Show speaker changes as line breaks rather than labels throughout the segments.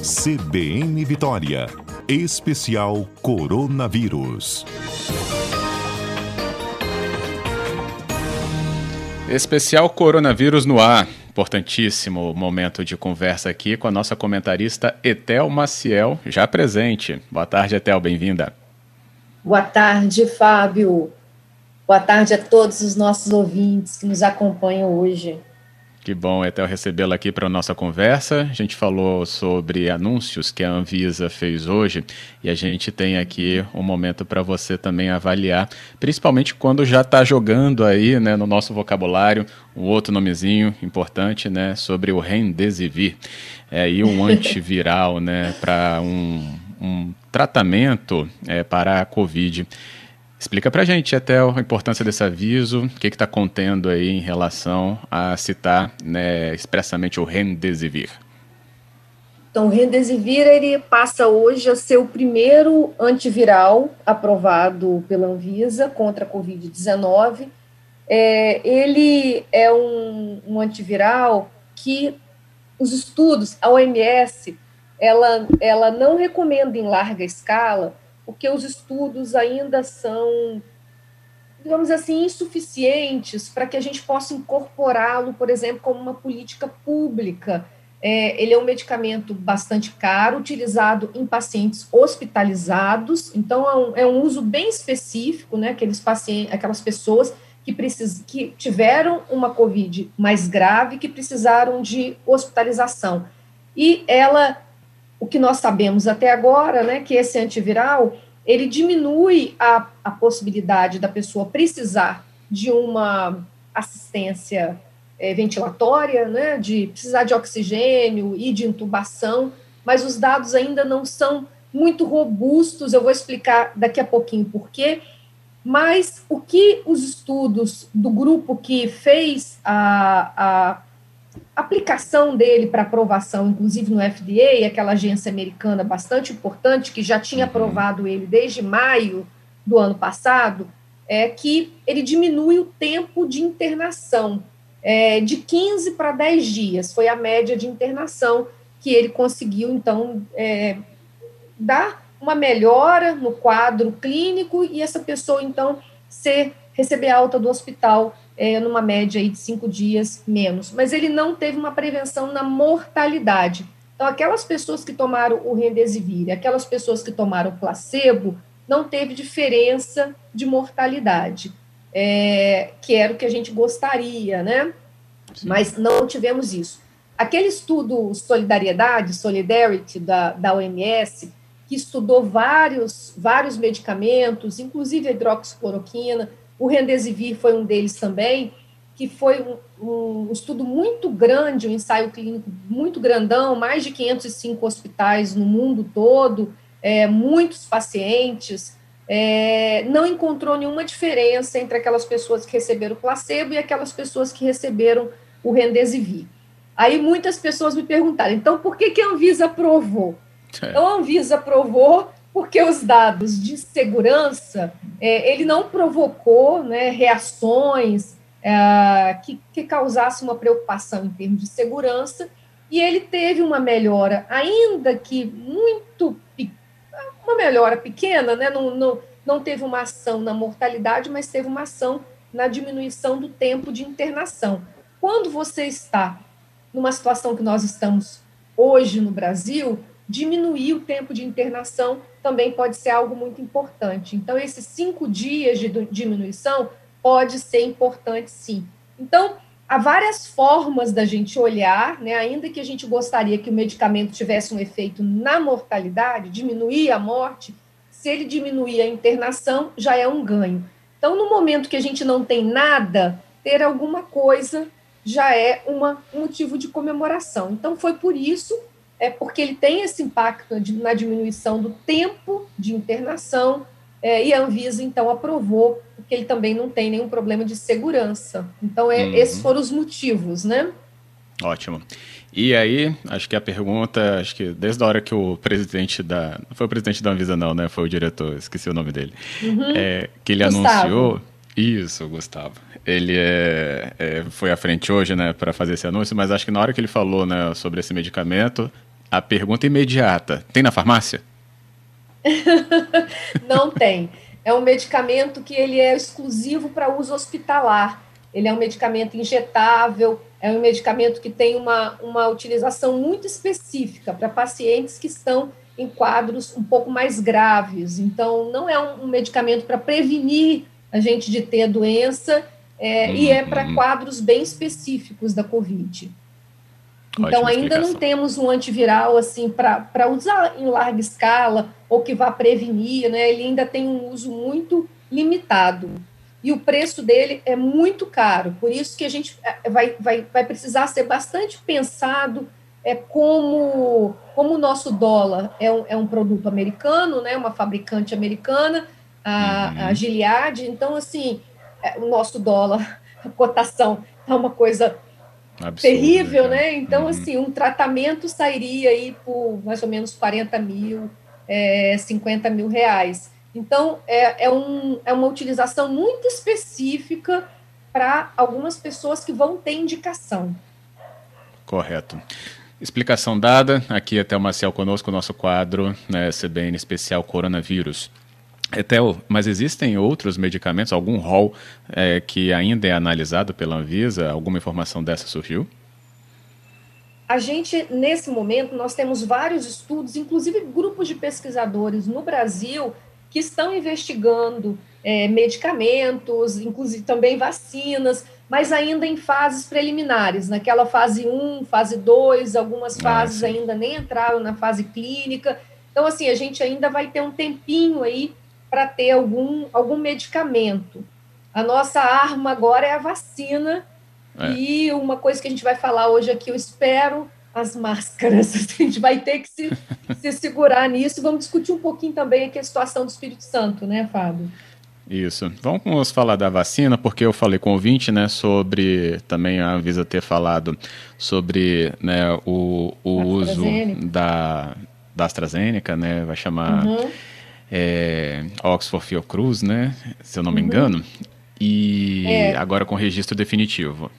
CBN Vitória. Especial Coronavírus.
Especial Coronavírus no ar. Importantíssimo momento de conversa aqui com a nossa comentarista Etel Maciel, já presente. Boa tarde, Etel, bem-vinda.
Boa tarde, Fábio. Boa tarde a todos os nossos ouvintes que nos acompanham hoje.
Que bom, Etel, recebê-la aqui para a nossa conversa. A gente falou sobre anúncios que a Anvisa fez hoje e a gente tem aqui um momento para você também avaliar, principalmente quando já está jogando aí né, no nosso vocabulário um outro nomezinho importante né, sobre o Remdesivir. É aí um antiviral né, para um, um tratamento é, para a Covid. Explica para a gente, Etel, a importância desse aviso, o que está contendo aí em relação a citar né, expressamente o Remdesivir.
Então, o Remdesivir ele passa hoje a ser o primeiro antiviral aprovado pela Anvisa contra a Covid-19. É, ele é um, um antiviral que os estudos, a OMS, ela, ela não recomenda em larga escala porque os estudos ainda são, digamos assim, insuficientes para que a gente possa incorporá-lo, por exemplo, como uma política pública. É, ele é um medicamento bastante caro, utilizado em pacientes hospitalizados, então é um, é um uso bem específico, né? Aqueles pacientes, aquelas pessoas que, precis, que tiveram uma COVID mais grave, que precisaram de hospitalização. E ela o que nós sabemos até agora, né, que esse antiviral, ele diminui a, a possibilidade da pessoa precisar de uma assistência é, ventilatória, né, de precisar de oxigênio e de intubação, mas os dados ainda não são muito robustos, eu vou explicar daqui a pouquinho por quê, mas o que os estudos do grupo que fez a, a aplicação dele para aprovação, inclusive no FDA, aquela agência americana bastante importante, que já tinha uhum. aprovado ele desde maio do ano passado, é que ele diminui o tempo de internação é, de 15 para 10 dias, foi a média de internação que ele conseguiu, então, é, dar uma melhora no quadro clínico e essa pessoa, então, ser, receber alta do hospital é, numa média aí de cinco dias menos. Mas ele não teve uma prevenção na mortalidade. Então, aquelas pessoas que tomaram o Remdesivir, aquelas pessoas que tomaram o placebo, não teve diferença de mortalidade, é, que era o que a gente gostaria, né? Sim. Mas não tivemos isso. Aquele estudo Solidariedade, Solidarity, da, da OMS, que estudou vários, vários medicamentos, inclusive a hidroxicloroquina, o Rendesivir foi um deles também, que foi um, um, estudo muito grande, um ensaio clínico muito grandão, mais de 505 hospitais no mundo todo, é, muitos pacientes, é, não encontrou nenhuma diferença entre aquelas pessoas que receberam o placebo e aquelas pessoas que receberam o Rendesivir. Aí muitas pessoas me perguntaram, então por que, que a Anvisa aprovou? É. Então a Anvisa aprovou porque os dados de segurança, é, ele não provocou né, reações é, que, que causassem uma preocupação em termos de segurança, e ele teve uma melhora, ainda que muito, uma melhora pequena, né, não, não, não teve uma ação na mortalidade, mas teve uma ação na diminuição do tempo de internação. Quando você está numa situação que nós estamos hoje no Brasil, diminuir o tempo de internação também pode ser algo muito importante. Então, esses cinco dias de diminuição pode ser importante, sim. Então, há várias formas da gente olhar, né? Ainda que a gente gostaria que o medicamento tivesse um efeito na mortalidade, diminuir a morte, se ele diminuir a internação, já é um ganho. Então, no momento que a gente não tem nada, ter alguma coisa já é uma, um motivo de comemoração. Então, foi por isso é porque ele tem esse impacto na diminuição do tempo de internação, é, e a Anvisa, então, aprovou, porque ele também não tem nenhum problema de segurança. Então, é, uhum. esses foram os motivos, né?
Ótimo. E aí, acho que a pergunta, acho que desde a hora que o presidente da. Não foi o presidente da Anvisa, não, né? Foi o diretor, esqueci o nome dele. Uhum. É, que ele Gustavo. anunciou. Isso, Gustavo. Ele é, é, foi à frente hoje, né, para fazer esse anúncio, mas acho que na hora que ele falou, né, sobre esse medicamento, a pergunta imediata: tem na farmácia?
Não tem. É um medicamento que ele é exclusivo para uso hospitalar. Ele é um medicamento injetável, é um medicamento que tem uma, uma utilização muito específica para pacientes que estão em quadros um pouco mais graves. Então, não é um, um medicamento para prevenir a gente de ter a doença, é, uhum. e é para uhum. quadros bem específicos da Covid. Então, Ótima ainda não temos um antiviral assim para usar em larga escala ou que vá prevenir, né? Ele ainda tem um uso muito limitado. E o preço dele é muito caro, por isso que a gente é, vai, vai, vai precisar ser bastante pensado é como, como o nosso dólar é um, é um produto americano, né? Uma fabricante americana, a, uhum. a Gilead, então, assim, é, o nosso dólar, a cotação é uma coisa Absurdo, terrível, né? né? Então, uhum. assim, um tratamento sairia aí por mais ou menos 40 mil, é, 50 mil reais. Então, é, é, um, é uma utilização muito específica para algumas pessoas que vão ter indicação.
Correto. Explicação dada. Aqui até o Marcel conosco, nosso quadro né, CBN especial Coronavírus. Etel, mas existem outros medicamentos, algum rol é, que ainda é analisado pela Anvisa? Alguma informação dessa surgiu?
A gente, nesse momento, nós temos vários estudos, inclusive grupos de pesquisadores no Brasil, que estão investigando é, medicamentos, inclusive também vacinas, mas ainda em fases preliminares, naquela fase 1, fase 2, algumas ah, fases ainda nem entraram na fase clínica. Então, assim, a gente ainda vai ter um tempinho aí para ter algum, algum medicamento. A nossa arma agora é a vacina. É. E uma coisa que a gente vai falar hoje aqui, eu espero, as máscaras. A gente vai ter que se, se segurar nisso. Vamos discutir um pouquinho também aqui a situação do Espírito Santo, né, Fábio?
Isso. Vamos falar da vacina, porque eu falei com o ouvinte, né, sobre também a Anvisa ter falado sobre né, o, o uso da, da AstraZeneca, né, vai chamar uhum é, Oxford Fiocruz, né? Se eu não me uhum. engano. E é. agora com registro definitivo.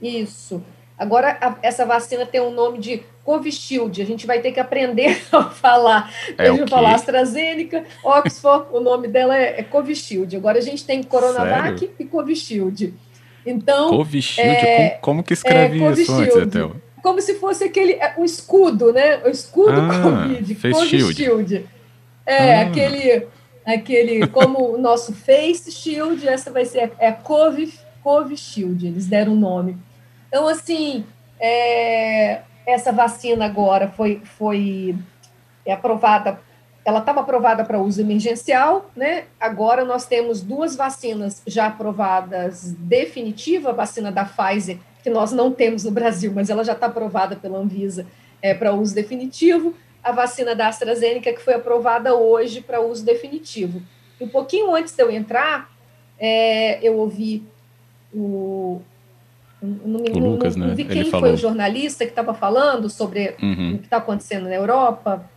Isso. Agora a, essa vacina tem o um nome de Covishield. A gente vai ter que aprender a falar. É Deixa eu falar AstraZeneca, Oxford, o nome dela é, é Covishield. Agora a gente tem Coronavac Sério? e Covishield. Então.
Covishield? É, como, como, que escreve é, isso antes, Etel?
Como se fosse aquele é, um escudo, né? O escudo ah, Covid. Covishield. É, ah. aquele, aquele, como o nosso Face Shield, essa vai ser é Cove, Cove Shield, eles deram o nome. Então, assim, é, essa vacina agora foi, foi é aprovada, ela estava aprovada para uso emergencial, né? Agora nós temos duas vacinas já aprovadas definitiva, a vacina da Pfizer, que nós não temos no Brasil, mas ela já está aprovada pela Anvisa é, para uso definitivo, a vacina da AstraZeneca, que foi aprovada hoje para uso definitivo. Um pouquinho antes de eu entrar, é, eu ouvi o. Não, me, o Lucas, não, não né? vi quem Ele foi falou. o jornalista que estava falando sobre uhum. o que está acontecendo na Europa,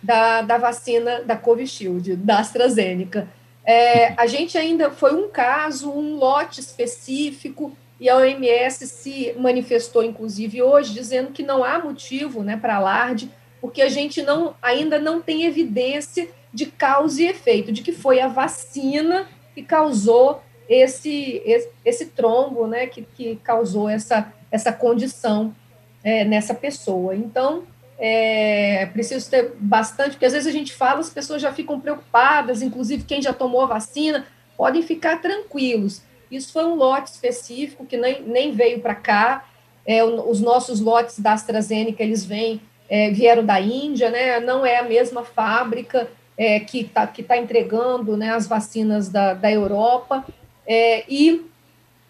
da, da vacina da Covishield, da AstraZeneca. É, a gente ainda foi um caso, um lote específico, e a OMS se manifestou, inclusive, hoje, dizendo que não há motivo né, para alarde porque a gente não, ainda não tem evidência de causa e efeito, de que foi a vacina que causou esse, esse, esse trombo, né, que, que causou essa, essa condição é, nessa pessoa. Então, é preciso ter bastante, porque às vezes a gente fala, as pessoas já ficam preocupadas, inclusive quem já tomou a vacina, podem ficar tranquilos. Isso foi um lote específico que nem, nem veio para cá. É, os nossos lotes da AstraZeneca, eles vêm é, vieram da Índia, né? Não é a mesma fábrica é, que está que tá entregando né, as vacinas da, da Europa. É, e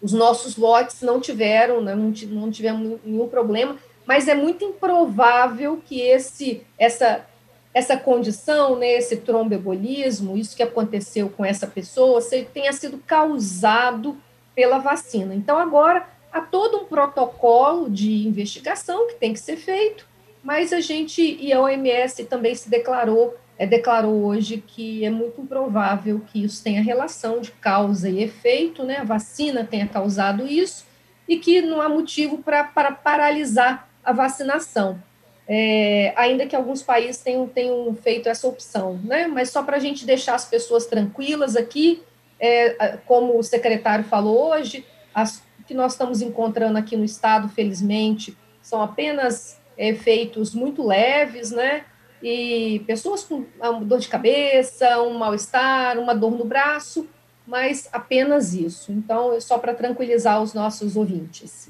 os nossos lotes não tiveram, né, não, não tivemos nenhum problema, mas é muito improvável que esse, essa, essa condição, né, esse tromboembolismo, isso que aconteceu com essa pessoa, tenha sido causado pela vacina. Então, agora, há todo um protocolo de investigação que tem que ser feito, mas a gente e a OMS também se declarou, é, declarou hoje que é muito improvável que isso tenha relação de causa e efeito, né? A vacina tenha causado isso e que não há motivo para paralisar a vacinação. é, ainda que alguns países tenham, tenham feito essa opção, né? Mas só para a gente deixar as pessoas tranquilas aqui, é, como o secretário falou hoje, as que nós estamos encontrando aqui no estado, felizmente, são apenas efeitos muito leves, né? E pessoas com dor de cabeça, um mal-estar, uma dor no braço, mas apenas isso. Então, é só para tranquilizar os nossos ouvintes.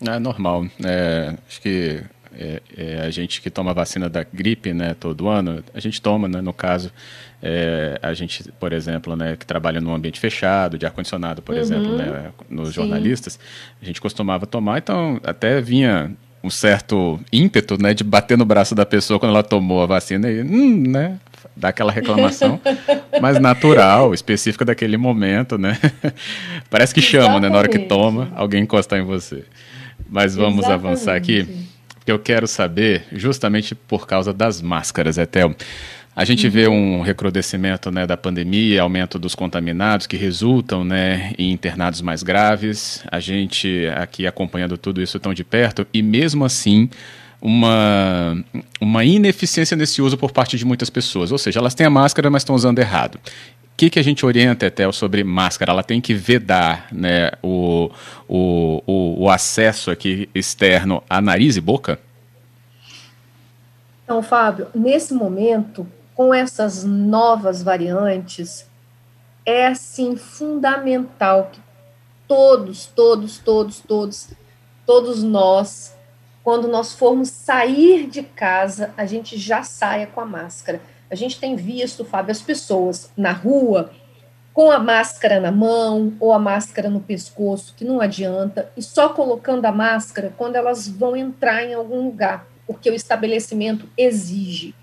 É normal. É, acho que é, é, a gente que toma vacina da gripe, né, todo ano, a gente toma, né, no caso, é, a gente, por exemplo, né, que trabalha num ambiente fechado, de ar-condicionado, por uhum. exemplo, né, nos Sim. jornalistas, a gente costumava tomar, então até vinha um certo ímpeto, né, de bater no braço da pessoa quando ela tomou a vacina e, hum, né, dá aquela reclamação, mas natural, específica daquele momento, né? Parece que chama, né, na hora que toma, alguém encostar em você. Mas vamos Exatamente. avançar aqui, porque eu quero saber, justamente por causa das máscaras, Etel. A gente uhum. vê um recrudescimento né, da pandemia, aumento dos contaminados que resultam né, em internados mais graves. A gente aqui acompanhando tudo isso tão de perto e mesmo assim uma, uma ineficiência nesse uso por parte de muitas pessoas. Ou seja, elas têm a máscara, mas estão usando errado. O que, que a gente orienta, Etel, sobre máscara? Ela tem que vedar né, o, o, o, o acesso aqui externo a nariz e boca?
Então, Fábio, nesse momento, com essas novas variantes, é assim fundamental que todos, todos, todos, todos, todos nós, quando nós formos sair de casa, a gente já saia com a máscara. A gente tem visto, Fábio, as pessoas na rua com a máscara na mão ou a máscara no pescoço, que não adianta, e só colocando a máscara quando elas vão entrar em algum lugar, porque o estabelecimento exige.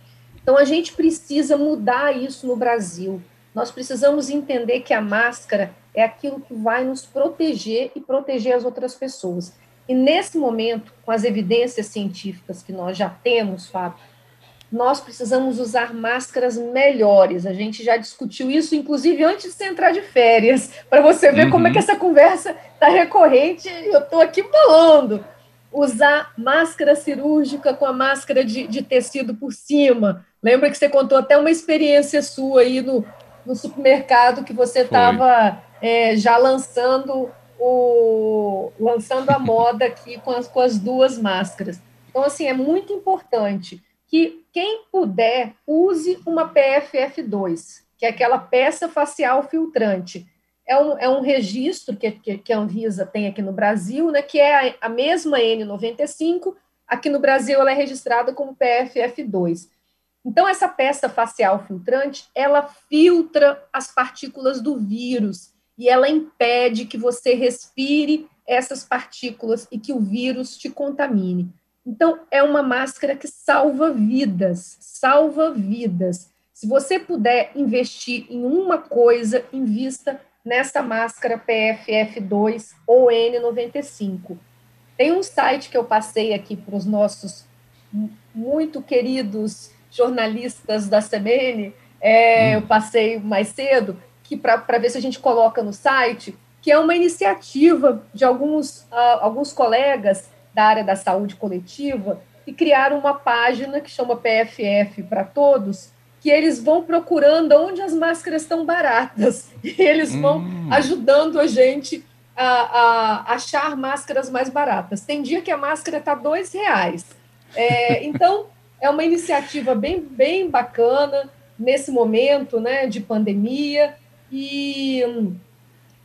Então, a gente precisa mudar isso no Brasil. Nós precisamos entender que a máscara é aquilo que vai nos proteger e proteger as outras pessoas. E nesse momento, com as evidências científicas que nós já temos, Fábio, nós precisamos usar máscaras melhores. A gente já discutiu isso, inclusive antes de você entrar de férias, para você ver uhum. como é que uhum. essa conversa está recorrente. Eu estou aqui falando. Usar máscara cirúrgica com a máscara de, de tecido por cima, Lembra que você contou até uma experiência sua aí no, no supermercado que você estava é, já lançando o lançando a moda aqui com as, com as duas máscaras. Então, assim, é muito importante que quem puder use uma PFF2, que é aquela peça facial filtrante. É um, é um registro que, que, que a Anvisa tem aqui no Brasil, né, que é a, a mesma N95, aqui no Brasil ela é registrada como PFF2. Então, essa peça facial filtrante, ela filtra as partículas do vírus e ela impede que você respire essas partículas e que o vírus te contamine. Então, é uma máscara que salva vidas, salva vidas. Se você puder investir em uma coisa, invista nessa máscara PFF2 ou N95. Tem um site que eu passei aqui para os nossos muito queridos jornalistas da CMN, é, hum. eu passei mais cedo, que para ver se a gente coloca no site, que é uma iniciativa de alguns, uh, alguns colegas da área da saúde coletiva que criaram uma página que chama PFF para todos, que eles vão procurando onde as máscaras estão baratas e eles vão hum. ajudando a gente a, a, achar máscaras mais baratas. Tem dia que a máscara está dois reais. É, então é uma iniciativa bem, bem bacana nesse momento né, de pandemia e,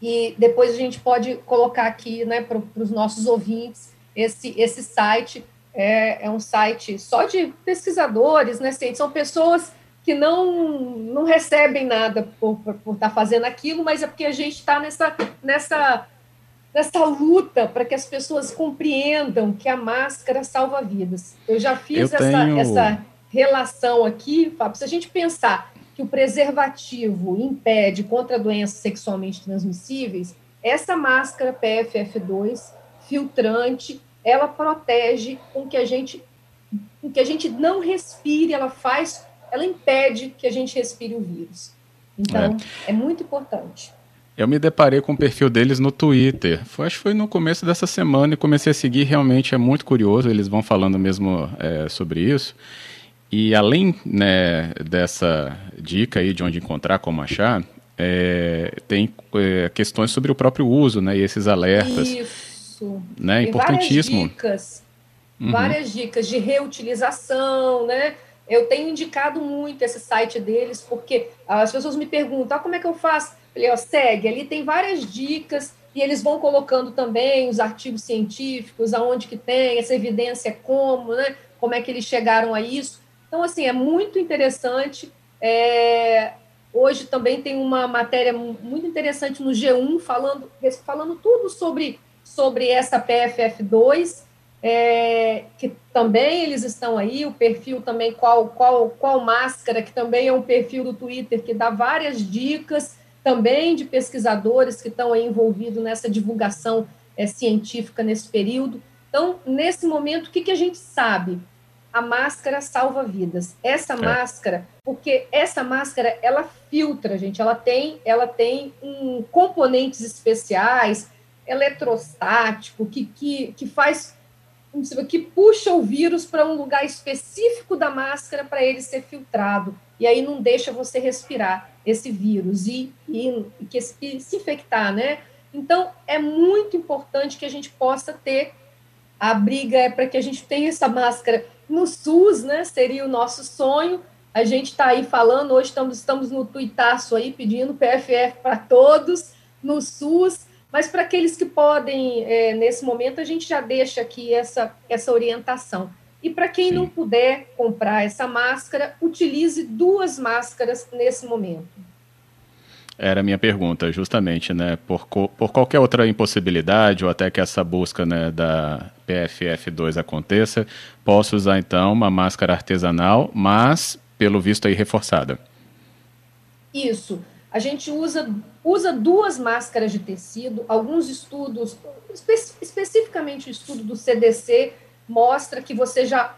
e depois a gente pode colocar aqui né, para os nossos ouvintes esse, esse site. É, é um site só de pesquisadores, né, são pessoas que não, não recebem nada por, por, por estar fazendo aquilo, mas é porque a gente está nessa, nessa nessa luta para que as pessoas compreendam que a máscara salva vidas. Eu já fiz Eu essa, tenho... essa relação aqui, Fábio. Se a gente pensar que o preservativo impede contra doenças sexualmente transmissíveis, essa máscara PFF2 filtrante, ela protege com que a gente com que a gente não respire, ela faz, ela impede que a gente respire o vírus. Então, é, é muito importante.
Eu me deparei com o perfil deles no Twitter. Foi, acho que foi no começo dessa semana e comecei a seguir. Realmente é muito curioso. Eles vão falando mesmo é, sobre isso. E além né, dessa dica aí de onde encontrar, como achar, é, tem é, questões sobre o próprio uso, né? E esses alertas.
Isso.
Né, tem importantíssimo.
Várias dicas, uhum. várias dicas de reutilização, né? Eu tenho indicado muito esse site deles, porque as pessoas me perguntam, ah, como é que eu faço? Falei, ó, segue, ali tem várias dicas, e eles vão colocando também os artigos científicos, aonde que tem, essa evidência como, né? Como é que eles chegaram a isso. Então, assim, é muito interessante. É, hoje também tem uma matéria muito interessante no G1 falando, falando tudo sobre, sobre essa PFF2, é, que também eles estão aí, o perfil também, qual, qual, qual máscara, que também é um perfil do Twitter que dá várias dicas também de pesquisadores que estão aí envolvidos nessa divulgação é, científica nesse período. Então, nesse momento, o que, que a gente sabe? a máscara salva vidas. Essa é. máscara, porque essa máscara ela filtra, gente, ela tem, ela tem um componentes especiais, eletrostático, que, que, que faz que puxa o vírus para um lugar específico da máscara para ele ser filtrado. E aí não deixa você respirar esse vírus e, e, que se, se infectar, né? Então, é muito importante que a gente possa ter a briga é para que a gente tenha essa máscara no SUS, né? Seria o nosso sonho. A gente está aí falando, hoje estamos, estamos no tuitaço aí pedindo PFF para todos no SUS, mas para aqueles que podem, é, nesse momento, a gente já deixa aqui essa, essa orientação. E para quem Sim. não puder comprar essa máscara, utilize duas máscaras nesse momento.
Era a minha pergunta, justamente, né? Por, por qualquer outra impossibilidade, ou até que essa busca né, da PFF2 aconteça, posso usar então uma máscara artesanal, mas, pelo visto, aí reforçada.
Isso. A gente usa, usa duas máscaras de tecido. Alguns estudos, espe especificamente o estudo do CDC, mostra que você já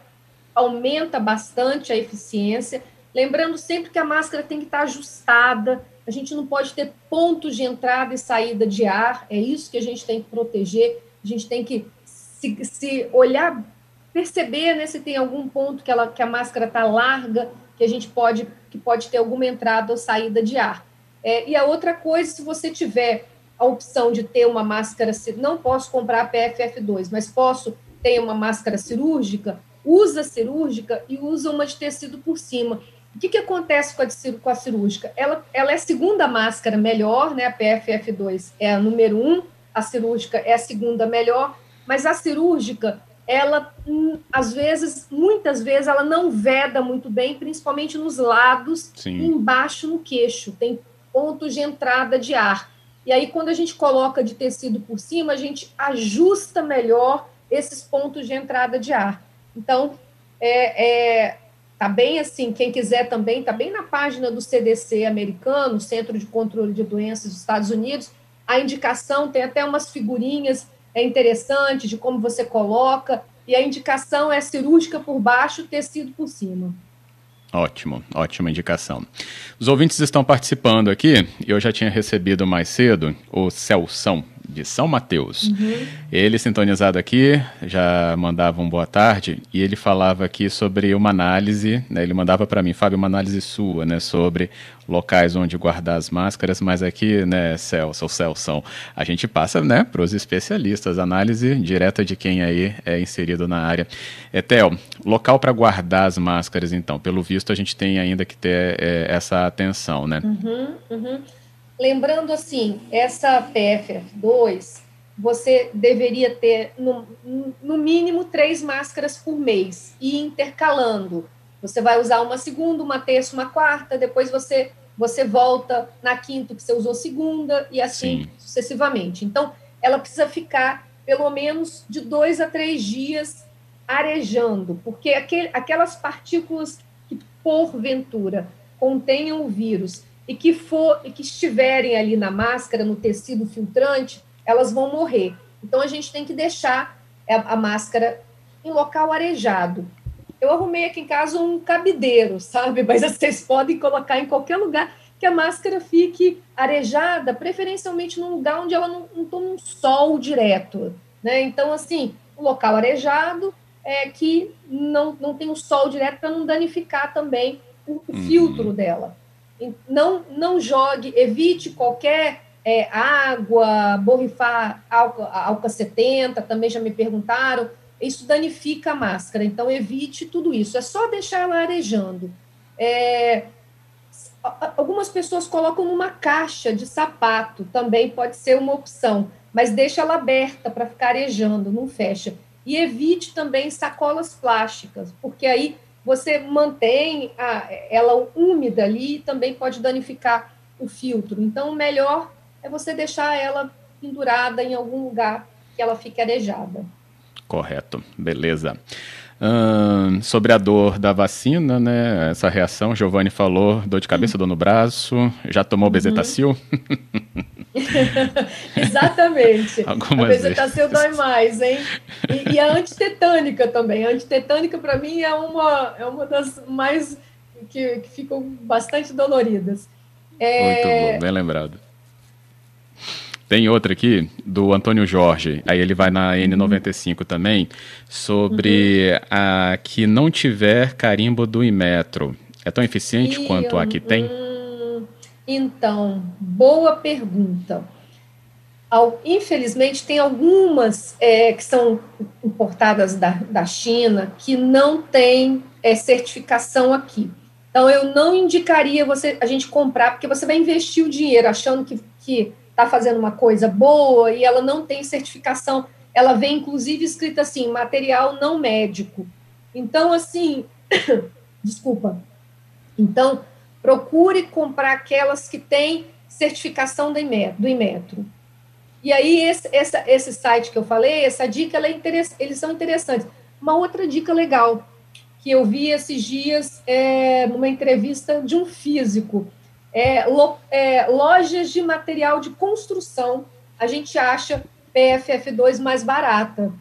aumenta bastante a eficiência. Lembrando sempre que a máscara tem que estar ajustada a gente não pode ter pontos de entrada e saída de ar, é isso que a gente tem que proteger, a gente tem que se, se olhar, perceber né, se tem algum ponto que, ela, que a máscara está larga, que a gente pode, que pode ter alguma entrada ou saída de ar. É, e a outra coisa, se você tiver a opção de ter uma máscara, não posso comprar a PFF2, mas posso ter uma máscara cirúrgica, usa cirúrgica e usa uma de tecido por cima. O que, que acontece com a, com a cirúrgica? Ela, ela é a segunda máscara melhor, né? A PFF2 é a número um, a cirúrgica é a segunda melhor, mas a cirúrgica, ela, hum, às vezes, muitas vezes, ela não veda muito bem, principalmente nos lados Sim. e embaixo no queixo. Tem pontos de entrada de ar. E aí, quando a gente coloca de tecido por cima, a gente ajusta melhor esses pontos de entrada de ar. Então, é, é Está bem assim, quem quiser também, está bem na página do CDC americano, Centro de Controle de Doenças dos Estados Unidos, a indicação, tem até umas figurinhas é interessante de como você coloca, e a indicação é cirúrgica por baixo, tecido por cima.
Ótimo, ótima indicação. Os ouvintes estão participando aqui, eu já tinha recebido mais cedo o Celção de São Mateus. Uhum. Ele, sintonizado aqui, já mandava um boa tarde e ele falava aqui sobre uma análise, né, ele mandava para mim, Fábio, uma análise sua, né, sobre locais onde guardar as máscaras, mas aqui, né, Celso, Celso, a gente passa, né, para os especialistas, análise direta de quem aí é inserido na área. Etel, local para guardar as máscaras, então, pelo visto a gente tem ainda que ter é, essa atenção, né?
Uhum, uhum. Lembrando assim, essa PFF2, você deveria ter no, no mínimo três máscaras por mês e intercalando. Você vai usar uma segunda, uma terça, uma quarta, depois você você volta na quinta que você usou segunda e assim Sim. sucessivamente. Então, ela precisa ficar pelo menos de dois a três dias arejando, porque aquele, aquelas partículas que porventura contenham o vírus e que for e que estiverem ali na máscara, no tecido filtrante, elas vão morrer. Então a gente tem que deixar a, máscara em local arejado. Eu arrumei aqui em casa um cabideiro, sabe? Mas vocês podem colocar em qualquer lugar que a máscara fique arejada, preferencialmente num lugar onde ela não, não tome um sol direto. Né? Então, assim, um local arejado é que não, não tem o sol direto para não danificar também o, o uhum. filtro dela. Não, não jogue, evite qualquer é, água, borrifar álcool, álcool 70, também já me perguntaram. Isso danifica a máscara, então evite tudo isso. É só deixar ela arejando. É, algumas pessoas colocam numa caixa de sapato, também pode ser uma opção, mas deixa ela aberta para ficar arejando, não fecha. E evite também sacolas plásticas, porque aí você mantém a, ela úmida ali e também pode danificar o filtro. Então, o melhor é você deixar ela pendurada em algum lugar que ela fique arejada.
Correto, beleza sobre a dor da vacina, né? Essa reação, Giovanni falou, dor de cabeça, dor no braço. Já tomou uhum.
Exatamente. Algumas a bezetacil vezes. dói mais, hein? E, e, a antitetânica também. A antitetânica, para mim, é uma, é uma das mais que, que ficam bastante doloridas.
É... Muito bom, bem lembrado. Tem outra aqui, do Antônio Jorge, aí ele vai na N95 também, sobre uhum. a que não tiver carimbo do Imetro. É tão eficiente e, quanto a que tem? Hum,
então, boa pergunta. Infelizmente, tem algumas é, que são importadas da, da China que não tem é, certificação aqui. Então, eu não indicaria você a gente comprar, porque você vai investir o dinheiro achando que, que está fazendo uma coisa boa e ela não tem certificação. Ela vem, inclusive, escrita assim: material não médico. Então, assim, desculpa. Então, procure comprar aquelas que têm certificação do Inmetro. E aí, esse, esse, esse site que eu falei, essa dica, é eles são interessantes. Uma outra dica legal que eu vi esses dias é, numa entrevista de um físico é, lo, é, lojas de material de construção, a gente acha PFF2 mais barata.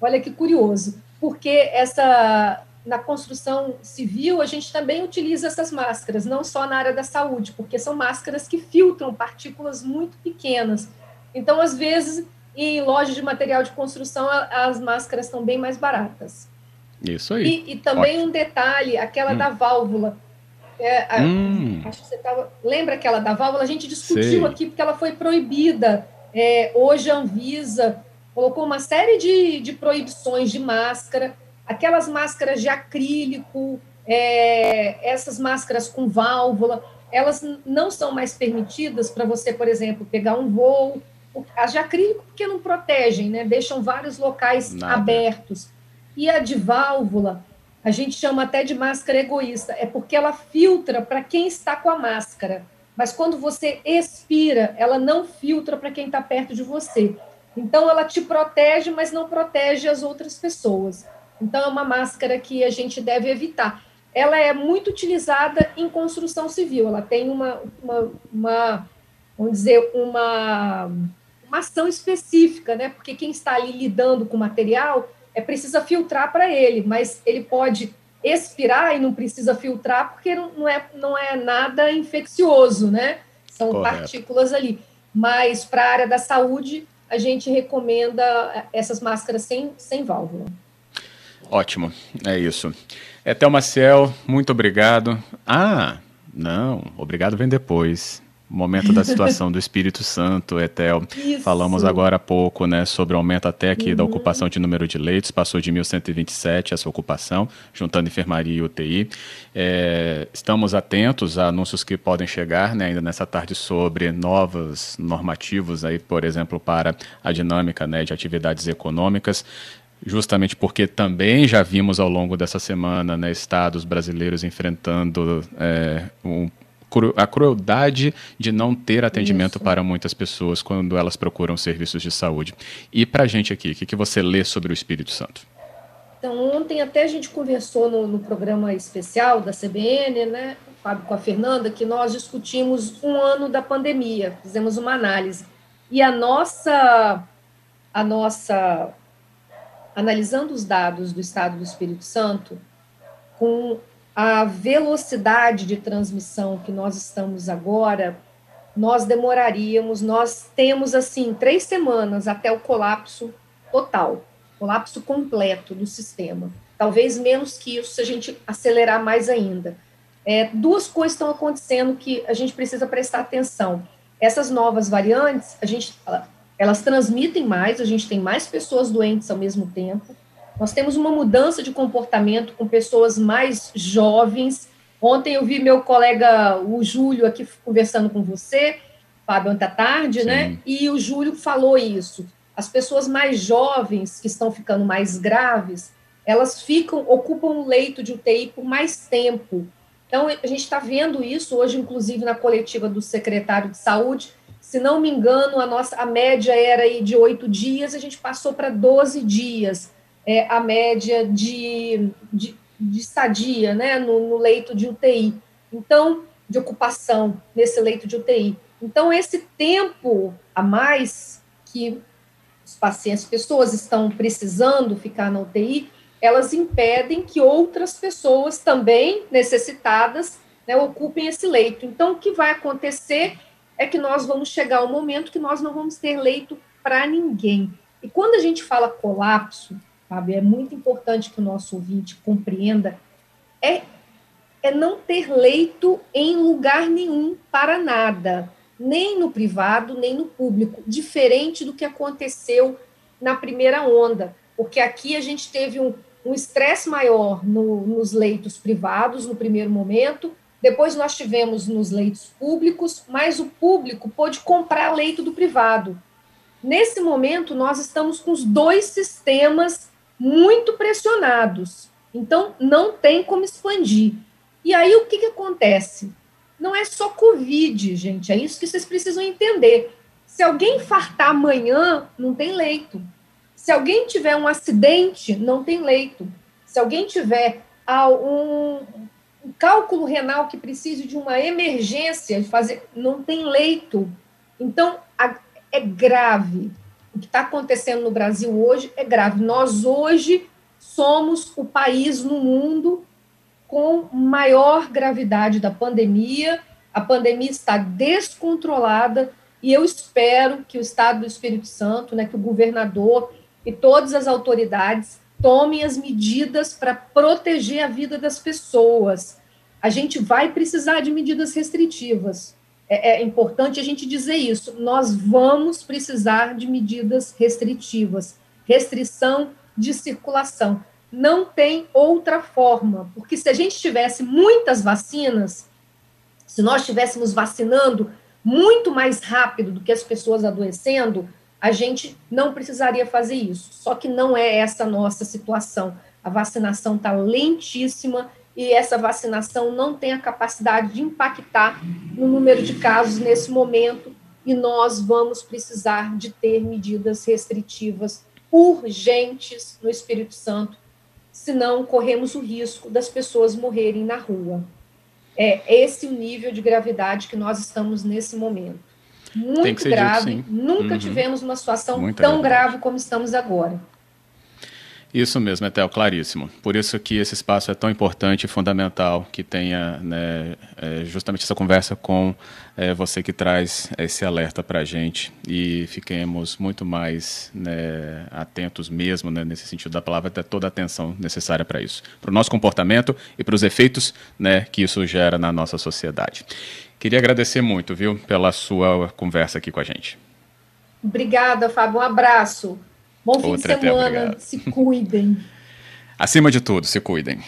Olha que curioso, porque essa na construção civil a gente também utiliza essas máscaras, não só na área da saúde, porque são máscaras que filtram partículas muito pequenas. Então, às vezes, em lojas de material de construção, as máscaras estão bem mais baratas.
Isso aí.
E, e também Ótimo. um detalhe, aquela hum. da válvula é, a, hum. Acho que você tava. Lembra aquela da válvula? A gente discutiu Sei. aqui porque ela foi proibida. É, hoje a Anvisa colocou uma série de, de proibições de máscara, aquelas máscaras de acrílico, é, essas máscaras com válvula, elas não são mais permitidas para você, por exemplo, pegar um voo. As de acrílico, porque não protegem, né? Deixam vários locais Nada. abertos. E a de válvula, a gente chama até de máscara egoísta, é porque ela filtra para quem está com a máscara. Mas quando você expira, ela não filtra para quem está perto de você. Então, ela te protege, mas não protege as outras pessoas. Então, é uma máscara que a gente deve evitar. Ela é muito utilizada em construção civil, ela tem uma, uma, uma vamos dizer, uma, uma ação específica, né? Porque quem está ali lidando com material é precisa filtrar para ele, mas ele pode expirar e não precisa filtrar porque não é, não é nada infeccioso, né? São Correto. partículas ali. Mas para a área da saúde, a gente recomenda essas máscaras sem, sem válvula.
Ótimo, é isso. Etel Maciel, muito obrigado. Ah, não, obrigado vem depois momento da situação do Espírito Santo, Etel. Isso. Falamos agora há pouco né, sobre o aumento até aqui uhum. da ocupação de número de leitos, passou de 1.127 essa ocupação, juntando enfermaria e UTI. É, estamos atentos a anúncios que podem chegar né, ainda nessa tarde sobre novos normativos, aí, por exemplo, para a dinâmica né, de atividades econômicas justamente porque também já vimos ao longo dessa semana né, estados brasileiros enfrentando é, um a crueldade de não ter atendimento Isso. para muitas pessoas quando elas procuram serviços de saúde. E para a gente aqui, o que, que você lê sobre o Espírito Santo?
Então, ontem até a gente conversou no, no programa especial da CBN, né, Fábio com a Fernanda, que nós discutimos um ano da pandemia, fizemos uma análise. E a nossa, a nossa, analisando os dados do Estado do Espírito Santo, com a velocidade de transmissão que nós estamos agora, nós demoraríamos, nós temos assim três semanas até o colapso total, colapso completo do sistema. Talvez menos que isso se a gente acelerar mais ainda. É, duas coisas estão acontecendo que a gente precisa prestar atenção. Essas novas variantes, a gente, elas transmitem mais, a gente tem mais pessoas doentes ao mesmo tempo. Nós temos uma mudança de comportamento com pessoas mais jovens. Ontem eu vi meu colega, o Júlio, aqui conversando com você, Fábio, ontem à tarde, né? Sim. né? E o Júlio falou isso. As pessoas mais jovens, que estão ficando mais graves, elas ficam, ocupam o leito de UTI por mais tempo. Então, a gente está vendo isso hoje, inclusive, na coletiva do secretário de saúde. Se não me engano, a nossa a média era aí de oito dias, a gente passou para 12 dias, é, a média de, de, de estadia né, no, no leito de UTI. Então, de ocupação nesse leito de UTI. Então, esse tempo a mais que os pacientes, pessoas estão precisando ficar na UTI, elas impedem que outras pessoas também necessitadas né, ocupem esse leito. Então, o que vai acontecer é que nós vamos chegar ao momento que nós não vamos ter leito para ninguém. E quando a gente fala colapso, sabe, é muito importante que o nosso ouvinte compreenda, é, é não ter leito em lugar nenhum para nada, nem no privado, nem no público, diferente do que aconteceu na primeira onda, porque aqui a gente teve um, um estresse maior no, nos leitos privados no primeiro momento, depois nós tivemos nos leitos públicos, mas o público pôde comprar leito do privado. Nesse momento, nós estamos com os dois sistemas muito pressionados. Então, não tem como expandir. E aí, o que, que acontece? Não é só Covid, gente, é isso que vocês precisam entender. Se alguém fartar amanhã, não tem leito. Se alguém tiver um acidente, não tem leito. Se alguém tiver ah, um, um cálculo renal que precise de uma emergência, de fazer, não tem leito. Então, a, é grave. O que está acontecendo no Brasil hoje é grave. Nós hoje somos o país no mundo com maior gravidade da pandemia. A pandemia está descontrolada e eu espero que o Estado do Espírito Santo, né, que o governador e todas as autoridades tomem as medidas para proteger a vida das pessoas. A gente vai precisar de medidas restritivas. É, é, importante a gente dizer isso. Nós vamos precisar de medidas restritivas, restrição de circulação. Não tem outra forma, porque se a gente tivesse muitas vacinas, se nós estivéssemos vacinando muito mais rápido do que as pessoas adoecendo, a gente não precisaria fazer isso. Só que não é essa nossa situação. A vacinação está lentíssima e essa vacinação não tem a capacidade de impactar no número de casos nesse momento, e nós vamos precisar de ter medidas restritivas urgentes no Espírito Santo, senão corremos o risco das pessoas morrerem na rua. É esse o nível de gravidade que nós estamos nesse momento muito grave. Dito, Nunca uhum. tivemos uma situação Muita tão grave como estamos agora.
Isso mesmo, Etel, claríssimo. Por isso que esse espaço é tão importante e fundamental que tenha né, é, justamente essa conversa com é, você que traz esse alerta para a gente e fiquemos muito mais né, atentos mesmo, né, nesse sentido da palavra, até toda a atenção necessária para isso, para o nosso comportamento e para os efeitos né, que isso gera na nossa sociedade. Queria agradecer muito, viu, pela sua conversa aqui com a gente.
Obrigada, Fábio. Um abraço. Bom fim Outra de semana. Se cuidem.
Acima de tudo, se cuidem.